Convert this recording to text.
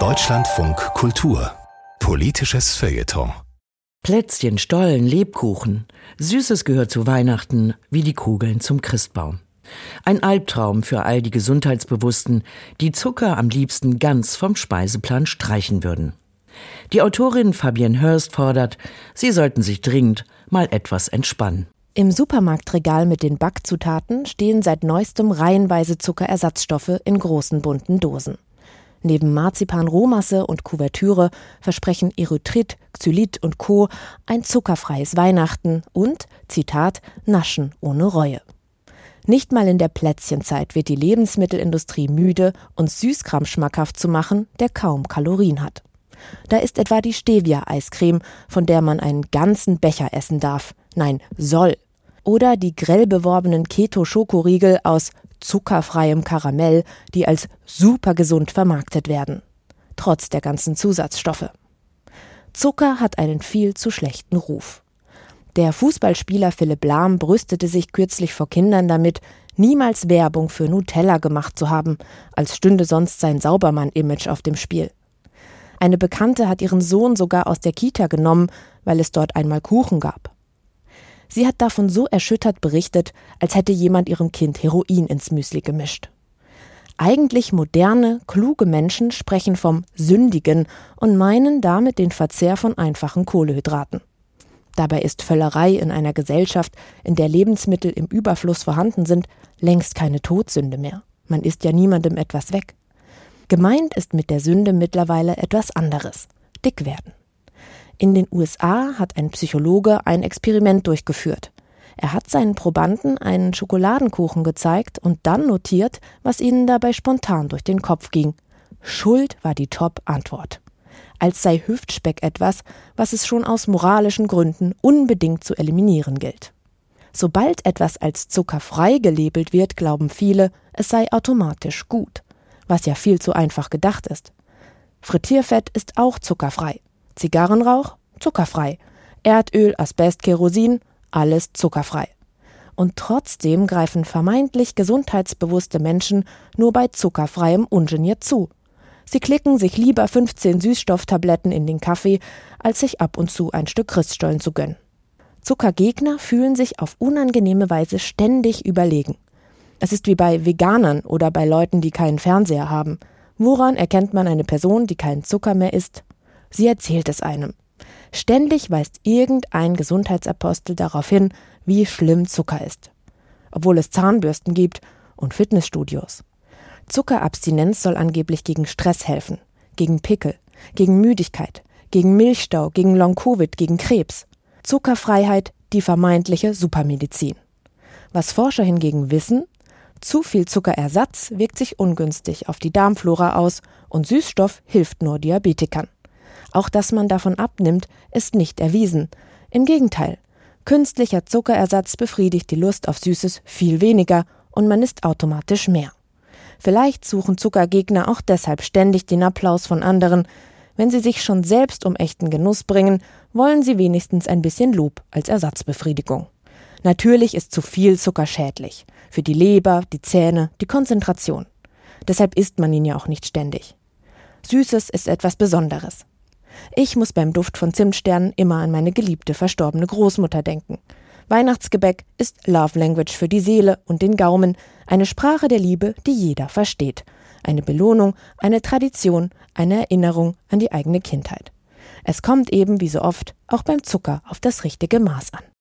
Deutschlandfunk Kultur Politisches Feuilleton Plätzchen, Stollen, Lebkuchen. Süßes gehört zu Weihnachten wie die Kugeln zum Christbaum. Ein Albtraum für all die Gesundheitsbewussten, die Zucker am liebsten ganz vom Speiseplan streichen würden. Die Autorin Fabienne Hörst fordert, sie sollten sich dringend mal etwas entspannen. Im Supermarktregal mit den Backzutaten stehen seit neuestem reihenweise Zuckerersatzstoffe in großen bunten Dosen. Neben Marzipan, Rohmasse und Kuvertüre versprechen Erythrit, Xylit und Co. ein zuckerfreies Weihnachten und, Zitat, Naschen ohne Reue. Nicht mal in der Plätzchenzeit wird die Lebensmittelindustrie müde, uns Süßkram schmackhaft zu machen, der kaum Kalorien hat. Da ist etwa die Stevia-Eiscreme, von der man einen ganzen Becher essen darf. Nein, soll. Oder die grell beworbenen Keto-Schokoriegel aus zuckerfreiem Karamell, die als super gesund vermarktet werden. Trotz der ganzen Zusatzstoffe. Zucker hat einen viel zu schlechten Ruf. Der Fußballspieler Philipp Lahm brüstete sich kürzlich vor Kindern damit, niemals Werbung für Nutella gemacht zu haben, als stünde sonst sein Saubermann-Image auf dem Spiel. Eine Bekannte hat ihren Sohn sogar aus der Kita genommen, weil es dort einmal Kuchen gab. Sie hat davon so erschüttert berichtet, als hätte jemand ihrem Kind Heroin ins Müsli gemischt. Eigentlich moderne, kluge Menschen sprechen vom Sündigen und meinen damit den Verzehr von einfachen Kohlehydraten. Dabei ist Völlerei in einer Gesellschaft, in der Lebensmittel im Überfluss vorhanden sind, längst keine Todsünde mehr. Man isst ja niemandem etwas weg. Gemeint ist mit der Sünde mittlerweile etwas anderes. Dick werden. In den USA hat ein Psychologe ein Experiment durchgeführt. Er hat seinen Probanden einen Schokoladenkuchen gezeigt und dann notiert, was ihnen dabei spontan durch den Kopf ging. Schuld war die Top-Antwort. Als sei Hüftspeck etwas, was es schon aus moralischen Gründen unbedingt zu eliminieren gilt. Sobald etwas als zuckerfrei gelabelt wird, glauben viele, es sei automatisch gut was ja viel zu einfach gedacht ist. Frittierfett ist auch zuckerfrei. Zigarrenrauch zuckerfrei. Erdöl, Asbest, Kerosin alles zuckerfrei. Und trotzdem greifen vermeintlich gesundheitsbewusste Menschen nur bei zuckerfreiem ungeniert zu. Sie klicken sich lieber 15 Süßstofftabletten in den Kaffee, als sich ab und zu ein Stück Christstollen zu gönnen. Zuckergegner fühlen sich auf unangenehme Weise ständig überlegen. Es ist wie bei Veganern oder bei Leuten, die keinen Fernseher haben. Woran erkennt man eine Person, die keinen Zucker mehr isst? Sie erzählt es einem. Ständig weist irgendein Gesundheitsapostel darauf hin, wie schlimm Zucker ist. Obwohl es Zahnbürsten gibt und Fitnessstudios. Zuckerabstinenz soll angeblich gegen Stress helfen, gegen Pickel, gegen Müdigkeit, gegen Milchstau, gegen Long-Covid, gegen Krebs. Zuckerfreiheit, die vermeintliche Supermedizin. Was Forscher hingegen wissen, zu viel Zuckerersatz wirkt sich ungünstig auf die Darmflora aus und Süßstoff hilft nur Diabetikern. Auch dass man davon abnimmt, ist nicht erwiesen. Im Gegenteil, künstlicher Zuckerersatz befriedigt die Lust auf Süßes viel weniger und man isst automatisch mehr. Vielleicht suchen Zuckergegner auch deshalb ständig den Applaus von anderen. Wenn sie sich schon selbst um echten Genuss bringen, wollen sie wenigstens ein bisschen Lob als Ersatzbefriedigung. Natürlich ist zu viel Zucker schädlich. Für die Leber, die Zähne, die Konzentration. Deshalb isst man ihn ja auch nicht ständig. Süßes ist etwas Besonderes. Ich muss beim Duft von Zimtsternen immer an meine geliebte verstorbene Großmutter denken. Weihnachtsgebäck ist Love Language für die Seele und den Gaumen, eine Sprache der Liebe, die jeder versteht. Eine Belohnung, eine Tradition, eine Erinnerung an die eigene Kindheit. Es kommt eben, wie so oft, auch beim Zucker auf das richtige Maß an.